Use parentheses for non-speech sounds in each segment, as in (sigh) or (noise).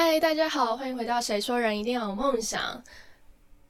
嗨，大家好，欢迎回到《谁说人一定要有梦想》。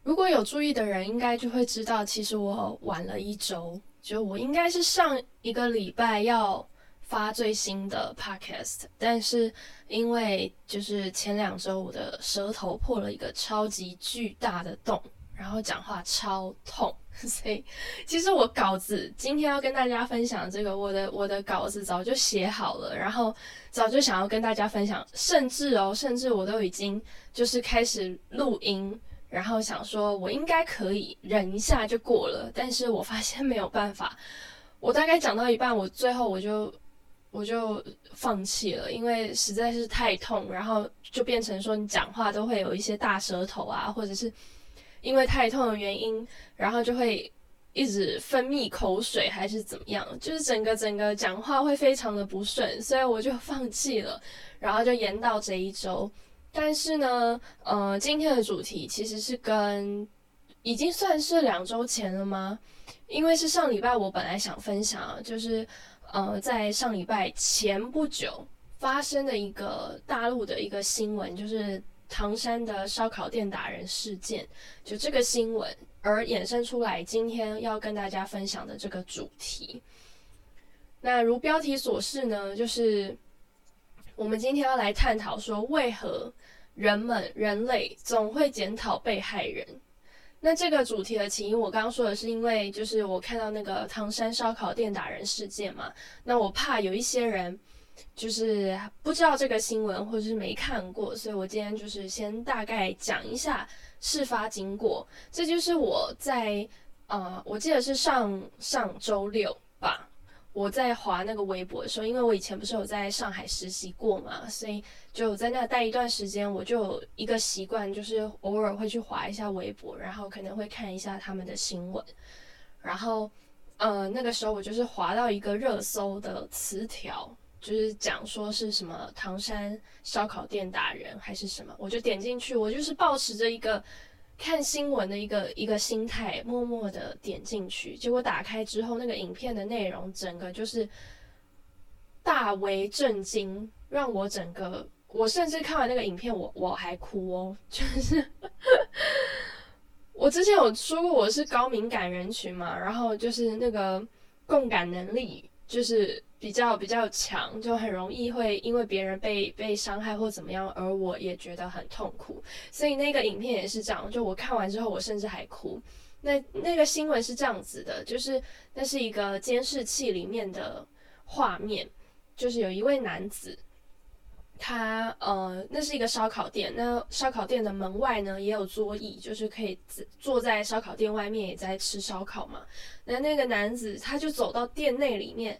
如果有注意的人，应该就会知道，其实我晚了一周，就我应该是上一个礼拜要发最新的 podcast，但是因为就是前两周我的舌头破了一个超级巨大的洞，然后讲话超痛。所以，其实我稿子今天要跟大家分享这个，我的我的稿子早就写好了，然后早就想要跟大家分享，甚至哦，甚至我都已经就是开始录音，然后想说我应该可以忍一下就过了，但是我发现没有办法，我大概讲到一半，我最后我就我就放弃了，因为实在是太痛，然后就变成说你讲话都会有一些大舌头啊，或者是。因为太痛的原因，然后就会一直分泌口水，还是怎么样？就是整个整个讲话会非常的不顺，所以我就放弃了，然后就延到这一周。但是呢，呃，今天的主题其实是跟已经算是两周前了吗？因为是上礼拜我本来想分享，就是呃，在上礼拜前不久发生的一个大陆的一个新闻，就是。唐山的烧烤店打人事件，就这个新闻而衍生出来，今天要跟大家分享的这个主题。那如标题所示呢，就是我们今天要来探讨说，为何人们人类总会检讨被害人？那这个主题的起因，我刚刚说的是因为，就是我看到那个唐山烧烤店打人事件嘛，那我怕有一些人。就是不知道这个新闻，或者是没看过，所以我今天就是先大概讲一下事发经过。这就是我在呃，我记得是上上周六吧，我在划那个微博的时候，因为我以前不是有在上海实习过嘛，所以就在那待一段时间，我就有一个习惯，就是偶尔会去划一下微博，然后可能会看一下他们的新闻。然后呃，那个时候我就是划到一个热搜的词条。就是讲说是什么唐山烧烤店打人还是什么，我就点进去，我就是保持着一个看新闻的一个一个心态，默默的点进去。结果打开之后，那个影片的内容整个就是大为震惊，让我整个我甚至看完那个影片，我我还哭哦，就是我之前有说过我是高敏感人群嘛，然后就是那个共感能力就是。比较比较强，就很容易会因为别人被被伤害或怎么样，而我也觉得很痛苦。所以那个影片也是这样，就我看完之后，我甚至还哭。那那个新闻是这样子的，就是那是一个监视器里面的画面，就是有一位男子，他呃，那是一个烧烤店，那烧烤店的门外呢也有桌椅，就是可以坐在烧烤店外面也在吃烧烤嘛。那那个男子他就走到店内里面。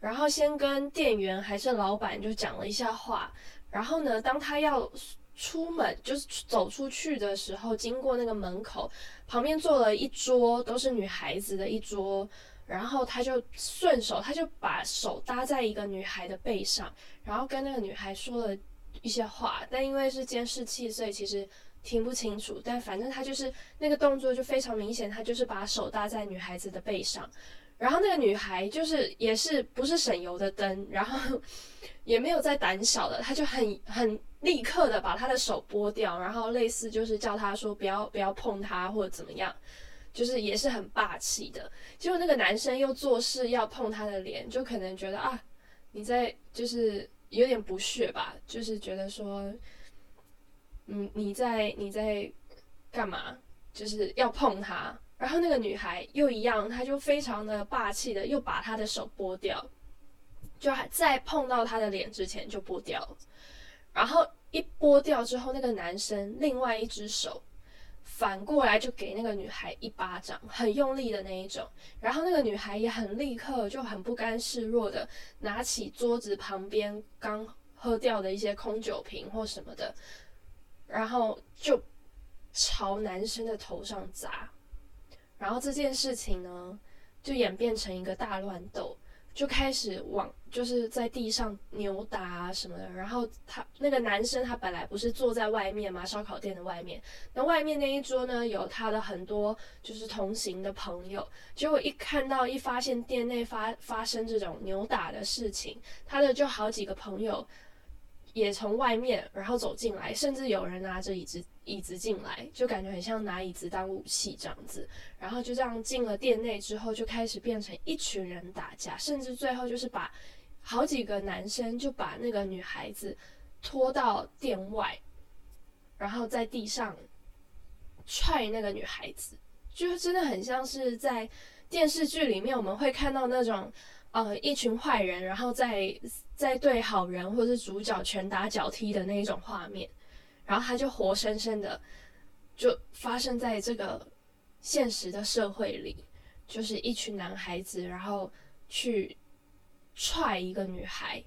然后先跟店员还是老板就讲了一下话，然后呢，当他要出门就是走出去的时候，经过那个门口旁边坐了一桌都是女孩子的一桌，然后他就顺手他就把手搭在一个女孩的背上，然后跟那个女孩说了一些话，但因为是监视器，所以其实听不清楚，但反正他就是那个动作就非常明显，他就是把手搭在女孩子的背上。然后那个女孩就是也是不是省油的灯，然后也没有在胆小的，他就很很立刻的把他的手剥掉，然后类似就是叫他说不要不要碰他或者怎么样，就是也是很霸气的。结果那个男生又做事要碰她的脸，就可能觉得啊你在就是有点不屑吧，就是觉得说嗯你在你在干嘛，就是要碰他。然后那个女孩又一样，她就非常的霸气的，又把她的手剥掉，就还在碰到他的脸之前就剥掉。然后一剥掉之后，那个男生另外一只手反过来就给那个女孩一巴掌，很用力的那一种。然后那个女孩也很立刻，就很不甘示弱的拿起桌子旁边刚喝掉的一些空酒瓶或什么的，然后就朝男生的头上砸。然后这件事情呢，就演变成一个大乱斗，就开始往就是在地上扭打啊什么的。然后他那个男生他本来不是坐在外面嘛，烧烤店的外面。那外面那一桌呢，有他的很多就是同行的朋友。结果一看到一发现店内发发生这种扭打的事情，他的就好几个朋友也从外面然后走进来，甚至有人拿着椅子椅子进来，就感觉很像拿椅子当武器这样子。然后就这样进了店内之后，就开始变成一群人打架，甚至最后就是把好几个男生就把那个女孩子拖到店外，然后在地上踹那个女孩子，就真的很像是在电视剧里面我们会看到那种。呃，一群坏人，然后在在对好人或是主角拳打脚踢的那一种画面，然后他就活生生的就发生在这个现实的社会里，就是一群男孩子，然后去踹一个女孩，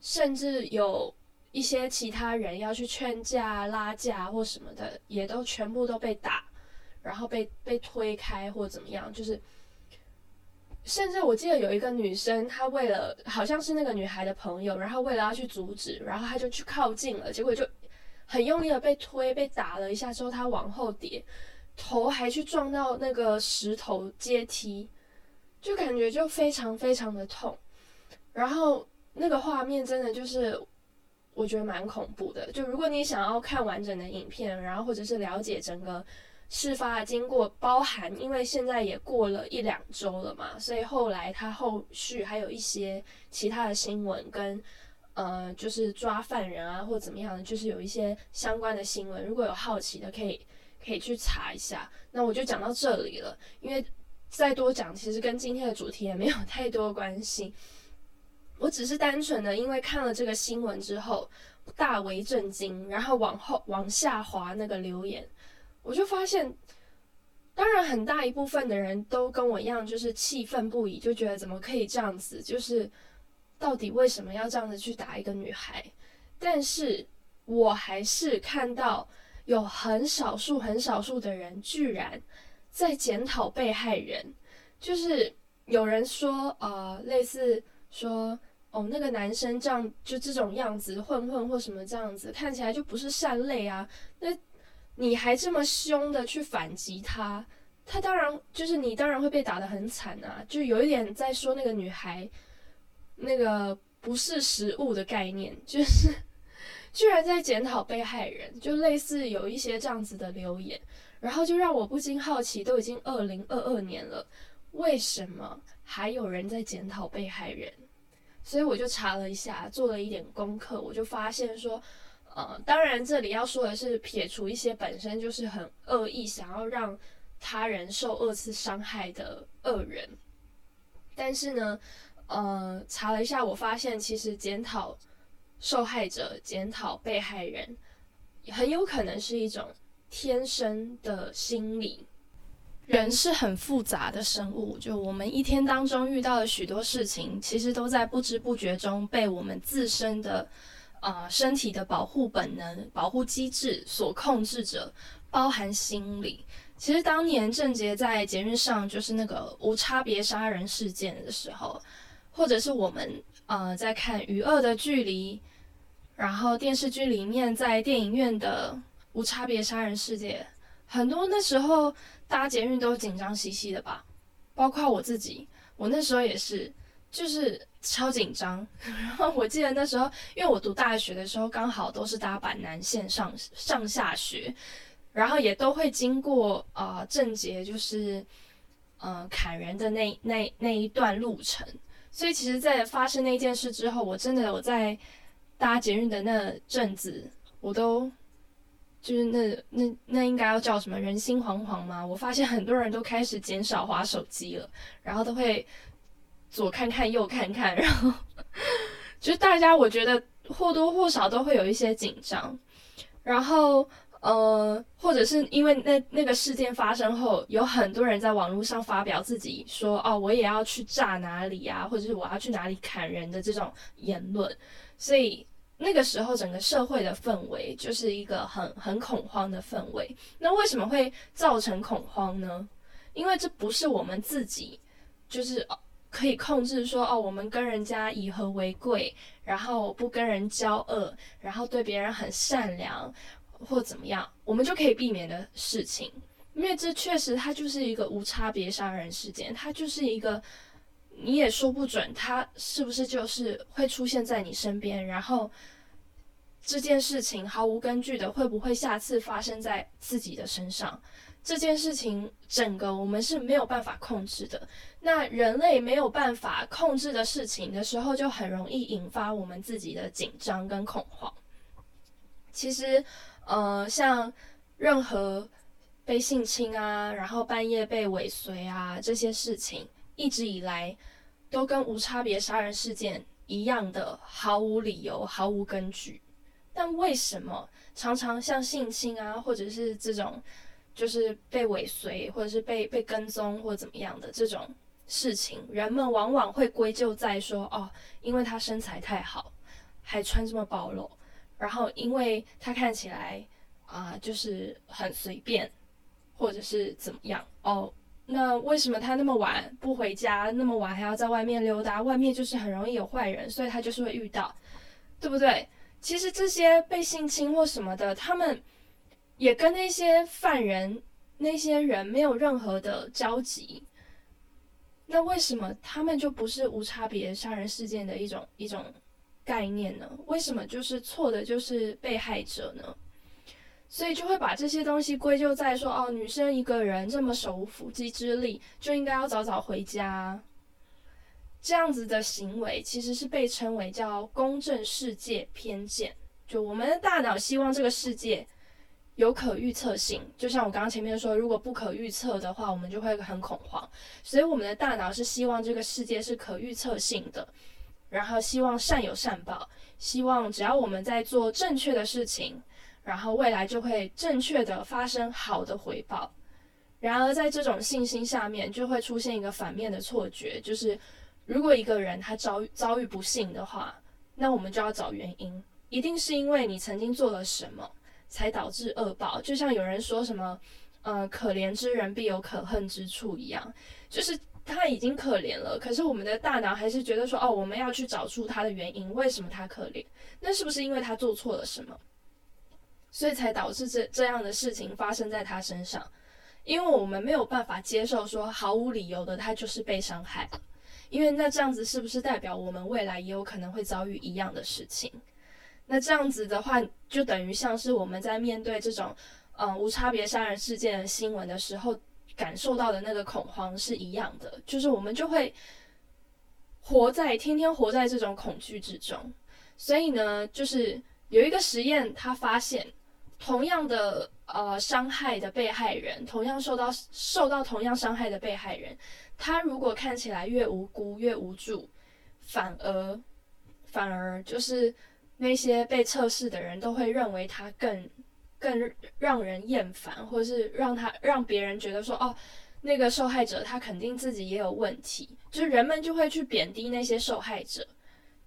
甚至有一些其他人要去劝架、拉架或什么的，也都全部都被打，然后被被推开或怎么样，就是。甚至我记得有一个女生，她为了好像是那个女孩的朋友，然后为了要去阻止，然后她就去靠近了，结果就很用力的被推、被打了一下之后，她往后跌，头还去撞到那个石头阶梯，就感觉就非常非常的痛。然后那个画面真的就是我觉得蛮恐怖的。就如果你想要看完整的影片，然后或者是了解整个。事发经过包含，因为现在也过了一两周了嘛，所以后来他后续还有一些其他的新闻跟，呃，就是抓犯人啊或怎么样的，就是有一些相关的新闻。如果有好奇的，可以可以去查一下。那我就讲到这里了，因为再多讲其实跟今天的主题也没有 (laughs) 太多关系。我只是单纯的因为看了这个新闻之后大为震惊，然后往后往下滑那个留言。我就发现，当然很大一部分的人都跟我一样，就是气愤不已，就觉得怎么可以这样子？就是到底为什么要这样子去打一个女孩？但是我还是看到有很少数、很少数的人居然在检讨被害人，就是有人说，呃，类似说，哦，那个男生这样就这种样子，混混或什么这样子，看起来就不是善类啊，那。你还这么凶的去反击他，他当然就是你当然会被打得很惨啊！就有一点在说那个女孩，那个不是食物的概念，就是 (laughs) 居然在检讨被害人，就类似有一些这样子的留言，然后就让我不禁好奇，都已经二零二二年了，为什么还有人在检讨被害人？所以我就查了一下，做了一点功课，我就发现说。呃，当然，这里要说的是撇除一些本身就是很恶意，想要让他人受二次伤害的恶人。但是呢，呃，查了一下，我发现其实检讨受害者、检讨被害人，很有可能是一种天生的心理。人是很复杂的生物，就我们一天当中遇到的许多事情，其实都在不知不觉中被我们自身的。啊，身体的保护本能、保护机制所控制着，包含心理。其实当年郑杰在捷运上就是那个无差别杀人事件的时候，或者是我们呃在看《与恶的距离》，然后电视剧里面在电影院的无差别杀人事件，很多那时候搭捷运都紧张兮兮的吧，包括我自己，我那时候也是。就是超紧张，(laughs) 然后我记得那时候，因为我读大学的时候刚好都是搭板南线上上下学，然后也都会经过啊正捷，就是呃砍人的那那那一段路程，所以其实，在发生那件事之后，我真的我在搭捷运的那阵子，我都就是那那那应该要叫什么人心惶惶吗？我发现很多人都开始减少划手机了，然后都会。左看看右看看，然后就大家我觉得或多或少都会有一些紧张，然后呃，或者是因为那那个事件发生后，有很多人在网络上发表自己说哦，我也要去炸哪里啊，或者是我要去哪里砍人的这种言论，所以那个时候整个社会的氛围就是一个很很恐慌的氛围。那为什么会造成恐慌呢？因为这不是我们自己，就是可以控制说哦，我们跟人家以和为贵，然后不跟人交恶，然后对别人很善良，或怎么样，我们就可以避免的事情。因为这确实它就是一个无差别杀人事件，它就是一个你也说不准它是不是就是会出现在你身边，然后这件事情毫无根据的会不会下次发生在自己的身上？这件事情整个我们是没有办法控制的。那人类没有办法控制的事情的时候，就很容易引发我们自己的紧张跟恐慌。其实，呃，像任何被性侵啊，然后半夜被尾随啊这些事情，一直以来都跟无差别杀人事件一样的毫无理由、毫无根据。但为什么常常像性侵啊，或者是这种？就是被尾随，或者是被被跟踪，或者怎么样的这种事情，人们往往会归咎在说，哦，因为他身材太好，还穿这么暴露，然后因为他看起来啊，就是很随便，或者是怎么样，哦，那为什么他那么晚不回家，那么晚还要在外面溜达？外面就是很容易有坏人，所以他就是会遇到，对不对？其实这些被性侵或什么的，他们。也跟那些犯人、那些人没有任何的交集，那为什么他们就不是无差别杀人事件的一种一种概念呢？为什么就是错的就是被害者呢？所以就会把这些东西归咎在说：哦，女生一个人这么手无缚鸡之力，就应该要早早回家。这样子的行为其实是被称为叫公正世界偏见，就我们的大脑希望这个世界。有可预测性，就像我刚刚前面说，如果不可预测的话，我们就会很恐慌。所以我们的大脑是希望这个世界是可预测性的，然后希望善有善报，希望只要我们在做正确的事情，然后未来就会正确的发生好的回报。然而在这种信心下面，就会出现一个反面的错觉，就是如果一个人他遭遇遭遇不幸的话，那我们就要找原因，一定是因为你曾经做了什么。才导致恶报，就像有人说什么，呃，可怜之人必有可恨之处一样，就是他已经可怜了，可是我们的大脑还是觉得说，哦，我们要去找出他的原因，为什么他可怜？那是不是因为他做错了什么，所以才导致这这样的事情发生在他身上？因为我们没有办法接受说毫无理由的他就是被伤害了，因为那这样子是不是代表我们未来也有可能会遭遇一样的事情？那这样子的话，就等于像是我们在面对这种，嗯，无差别杀人事件的新闻的时候，感受到的那个恐慌是一样的，就是我们就会活在天天活在这种恐惧之中。所以呢，就是有一个实验，他发现同样的呃伤害的被害人，同样受到受到同样伤害的被害人，他如果看起来越无辜越无助，反而反而就是。那些被测试的人都会认为他更更让人厌烦，或者是让他让别人觉得说哦，那个受害者他肯定自己也有问题，就是人们就会去贬低那些受害者。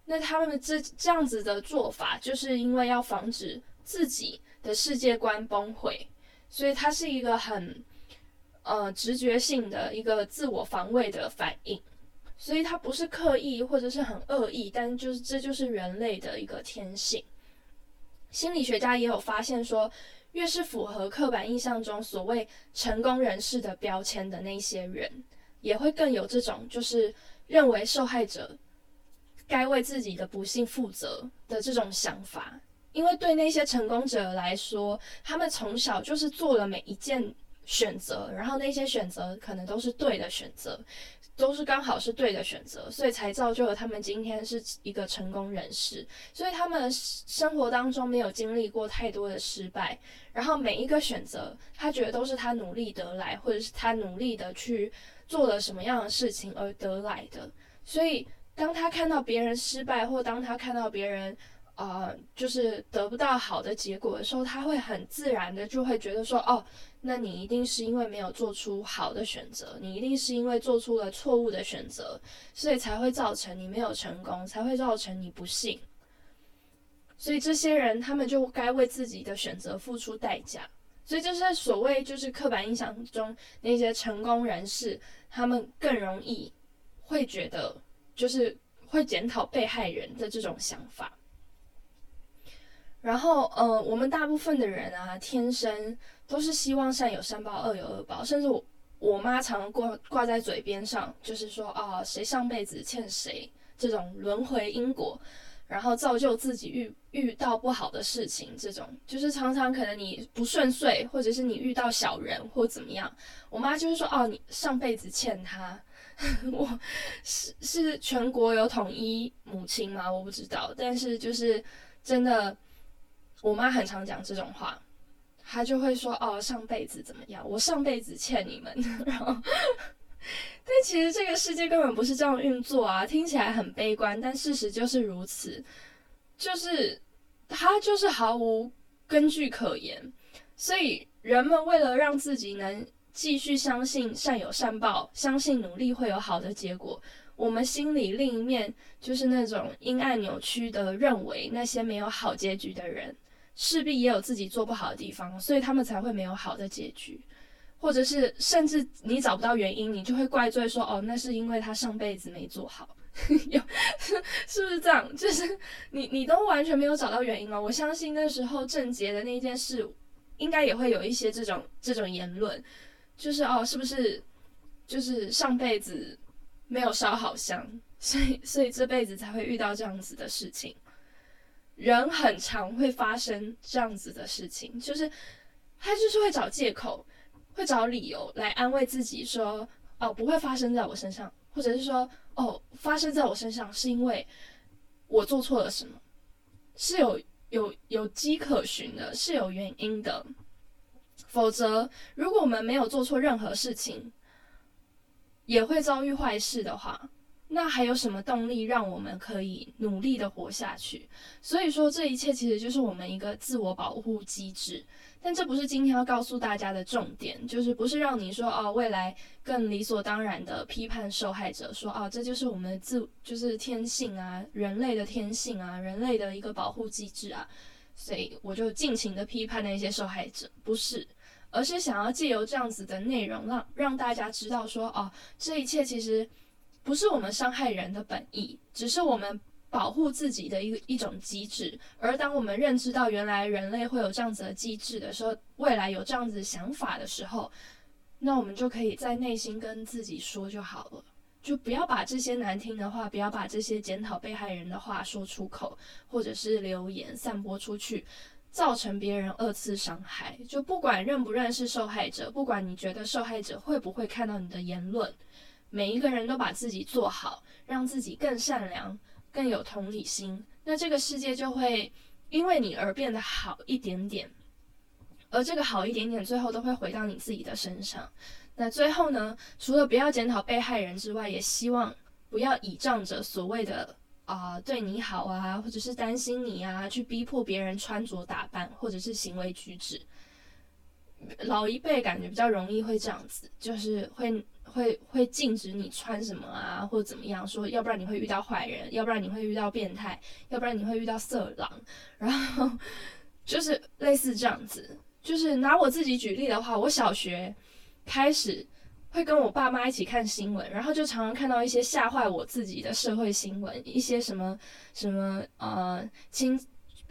那他们这这样子的做法，就是因为要防止自己的世界观崩毁，所以它是一个很呃直觉性的一个自我防卫的反应。所以他不是刻意或者是很恶意，但就是这就是人类的一个天性。心理学家也有发现说，越是符合刻板印象中所谓成功人士的标签的那些人，也会更有这种就是认为受害者该为自己的不幸负责的这种想法。因为对那些成功者来说，他们从小就是做了每一件选择，然后那些选择可能都是对的选择。都是刚好是对的选择，所以才造就了他们今天是一个成功人士。所以他们生活当中没有经历过太多的失败，然后每一个选择，他觉得都是他努力得来，或者是他努力的去做了什么样的事情而得来的。所以当他看到别人失败，或当他看到别人。呃，就是得不到好的结果的时候，他会很自然的就会觉得说，哦，那你一定是因为没有做出好的选择，你一定是因为做出了错误的选择，所以才会造成你没有成功，才会造成你不幸。所以这些人他们就该为自己的选择付出代价。所以就是所谓就是刻板印象中那些成功人士，他们更容易会觉得就是会检讨被害人的这种想法。然后，呃，我们大部分的人啊，天生都是希望善有善报，恶有恶报。甚至我我妈常挂挂在嘴边上，就是说啊，谁上辈子欠谁这种轮回因果。然后造就自己遇遇到不好的事情，这种就是常常可能你不顺遂，或者是你遇到小人或怎么样，我妈就是说哦，你上辈子欠他，(laughs) 我是是全国有统一母亲吗？我不知道，但是就是真的，我妈很常讲这种话，她就会说哦，上辈子怎么样？我上辈子欠你们，(laughs) 然后。但其实这个世界根本不是这样运作啊！听起来很悲观，但事实就是如此，就是它就是毫无根据可言。所以人们为了让自己能继续相信善有善报，相信努力会有好的结果，我们心里另一面就是那种阴暗扭曲的认为那些没有好结局的人，势必也有自己做不好的地方，所以他们才会没有好的结局。或者是甚至你找不到原因，你就会怪罪说哦，那是因为他上辈子没做好，(laughs) 有 (laughs) 是不是这样？就是你你都完全没有找到原因哦。我相信那时候郑杰的那件事，应该也会有一些这种这种言论，就是哦，是不是就是上辈子没有烧好香，所以所以这辈子才会遇到这样子的事情。人很常会发生这样子的事情，就是他就是会找借口。会找理由来安慰自己，说哦不会发生在我身上，或者是说哦发生在我身上是因为我做错了什么，是有有有迹可循的，是有原因的。否则，如果我们没有做错任何事情，也会遭遇坏事的话，那还有什么动力让我们可以努力的活下去？所以说，这一切其实就是我们一个自我保护机制。但这不是今天要告诉大家的重点，就是不是让你说哦，未来更理所当然的批判受害者，说哦，这就是我们的自，就是天性啊，人类的天性啊，人类的一个保护机制啊，所以我就尽情的批判那些受害者，不是，而是想要借由这样子的内容，让让大家知道说哦，这一切其实不是我们伤害人的本意，只是我们。保护自己的一一种机制，而当我们认知到原来人类会有这样子的机制的时候，未来有这样子想法的时候，那我们就可以在内心跟自己说就好了，就不要把这些难听的话，不要把这些检讨被害人的话说出口，或者是留言散播出去，造成别人二次伤害。就不管认不认识受害者，不管你觉得受害者会不会看到你的言论，每一个人都把自己做好，让自己更善良。更有同理心，那这个世界就会因为你而变得好一点点，而这个好一点点，最后都会回到你自己的身上。那最后呢，除了不要检讨被害人之外，也希望不要倚仗着所谓的啊对你好啊，或者是担心你啊，去逼迫别人穿着打扮或者是行为举止。老一辈感觉比较容易会这样子，就是会。会会禁止你穿什么啊，或者怎么样？说要不然你会遇到坏人，要不然你会遇到变态，要不然你会遇到色狼，然后就是类似这样子。就是拿我自己举例的话，我小学开始会跟我爸妈一起看新闻，然后就常常看到一些吓坏我自己的社会新闻，一些什么什么呃亲。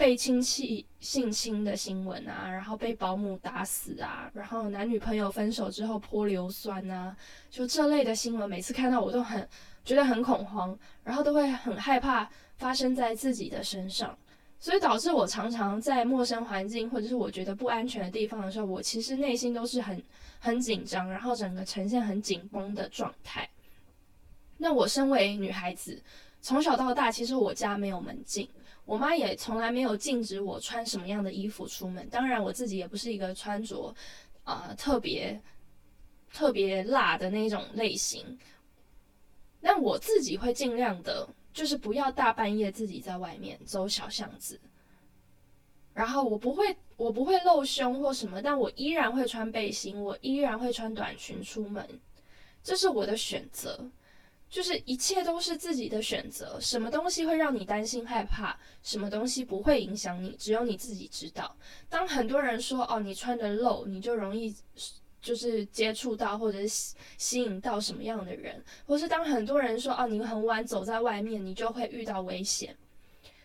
被亲戚性侵的新闻啊，然后被保姆打死啊，然后男女朋友分手之后泼硫酸啊，就这类的新闻，每次看到我都很觉得很恐慌，然后都会很害怕发生在自己的身上，所以导致我常常在陌生环境或者是我觉得不安全的地方的时候，我其实内心都是很很紧张，然后整个呈现很紧绷的状态。那我身为女孩子，从小到大，其实我家没有门禁。我妈也从来没有禁止我穿什么样的衣服出门。当然，我自己也不是一个穿着啊特别特别辣的那种类型。那我自己会尽量的，就是不要大半夜自己在外面走小巷子。然后我不会，我不会露胸或什么，但我依然会穿背心，我依然会穿短裙出门，这是我的选择。就是一切都是自己的选择，什么东西会让你担心害怕，什么东西不会影响你，只有你自己知道。当很多人说哦，你穿的露，你就容易就是接触到或者吸吸引到什么样的人，或是当很多人说哦，你很晚走在外面，你就会遇到危险。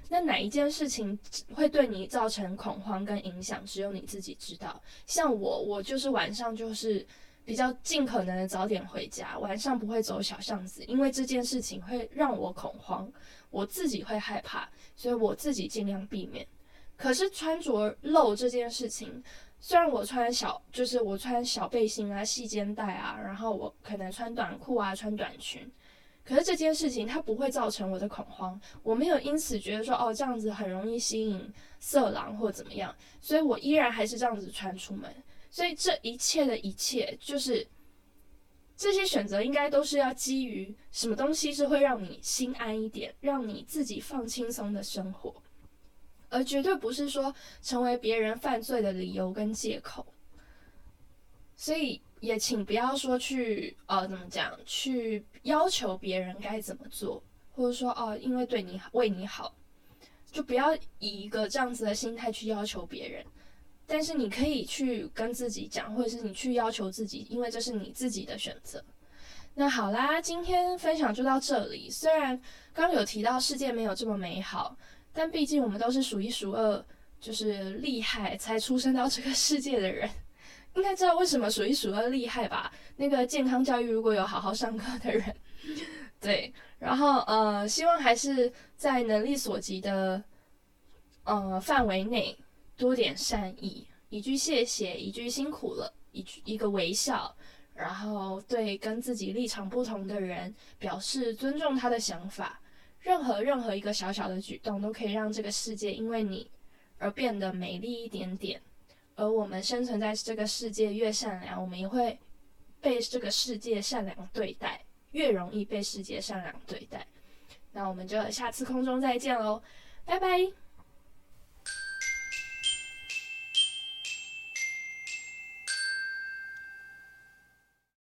那哪一件事情会对你造成恐慌跟影响，只有你自己知道。像我，我就是晚上就是比较尽可能的早点回家，晚上不会走小巷子，因为这件事情会让我恐慌，我自己会害怕，所以我自己尽量避免。可是穿着露这件事情，虽然我穿小，就是我穿小背心啊、细肩带啊，然后我可能穿短裤啊、穿短裙，可是这件事情它不会造成我的恐慌，我没有因此觉得说哦这样子很容易吸引色狼或怎么样，所以我依然还是这样子穿出门。所以这一切的一切，就是这些选择应该都是要基于什么东西是会让你心安一点，让你自己放轻松的生活。而绝对不是说成为别人犯罪的理由跟借口，所以也请不要说去呃怎么讲，去要求别人该怎么做，或者说哦因为对你为你好，就不要以一个这样子的心态去要求别人。但是你可以去跟自己讲，或者是你去要求自己，因为这是你自己的选择。那好啦，今天分享就到这里。虽然刚有提到世界没有这么美好。但毕竟我们都是数一数二，就是厉害才出生到这个世界的人，应该知道为什么数一数二厉害吧？那个健康教育如果有好好上课的人，(laughs) 对，然后呃，希望还是在能力所及的呃范围内多点善意，一句谢谢，一句辛苦了，一句一个微笑，然后对跟自己立场不同的人表示尊重他的想法。任何任何一个小小的举动，都可以让这个世界因为你而变得美丽一点点。而我们生存在这个世界越善良，我们也会被这个世界善良对待，越容易被世界善良对待。那我们就下次空中再见喽，拜拜。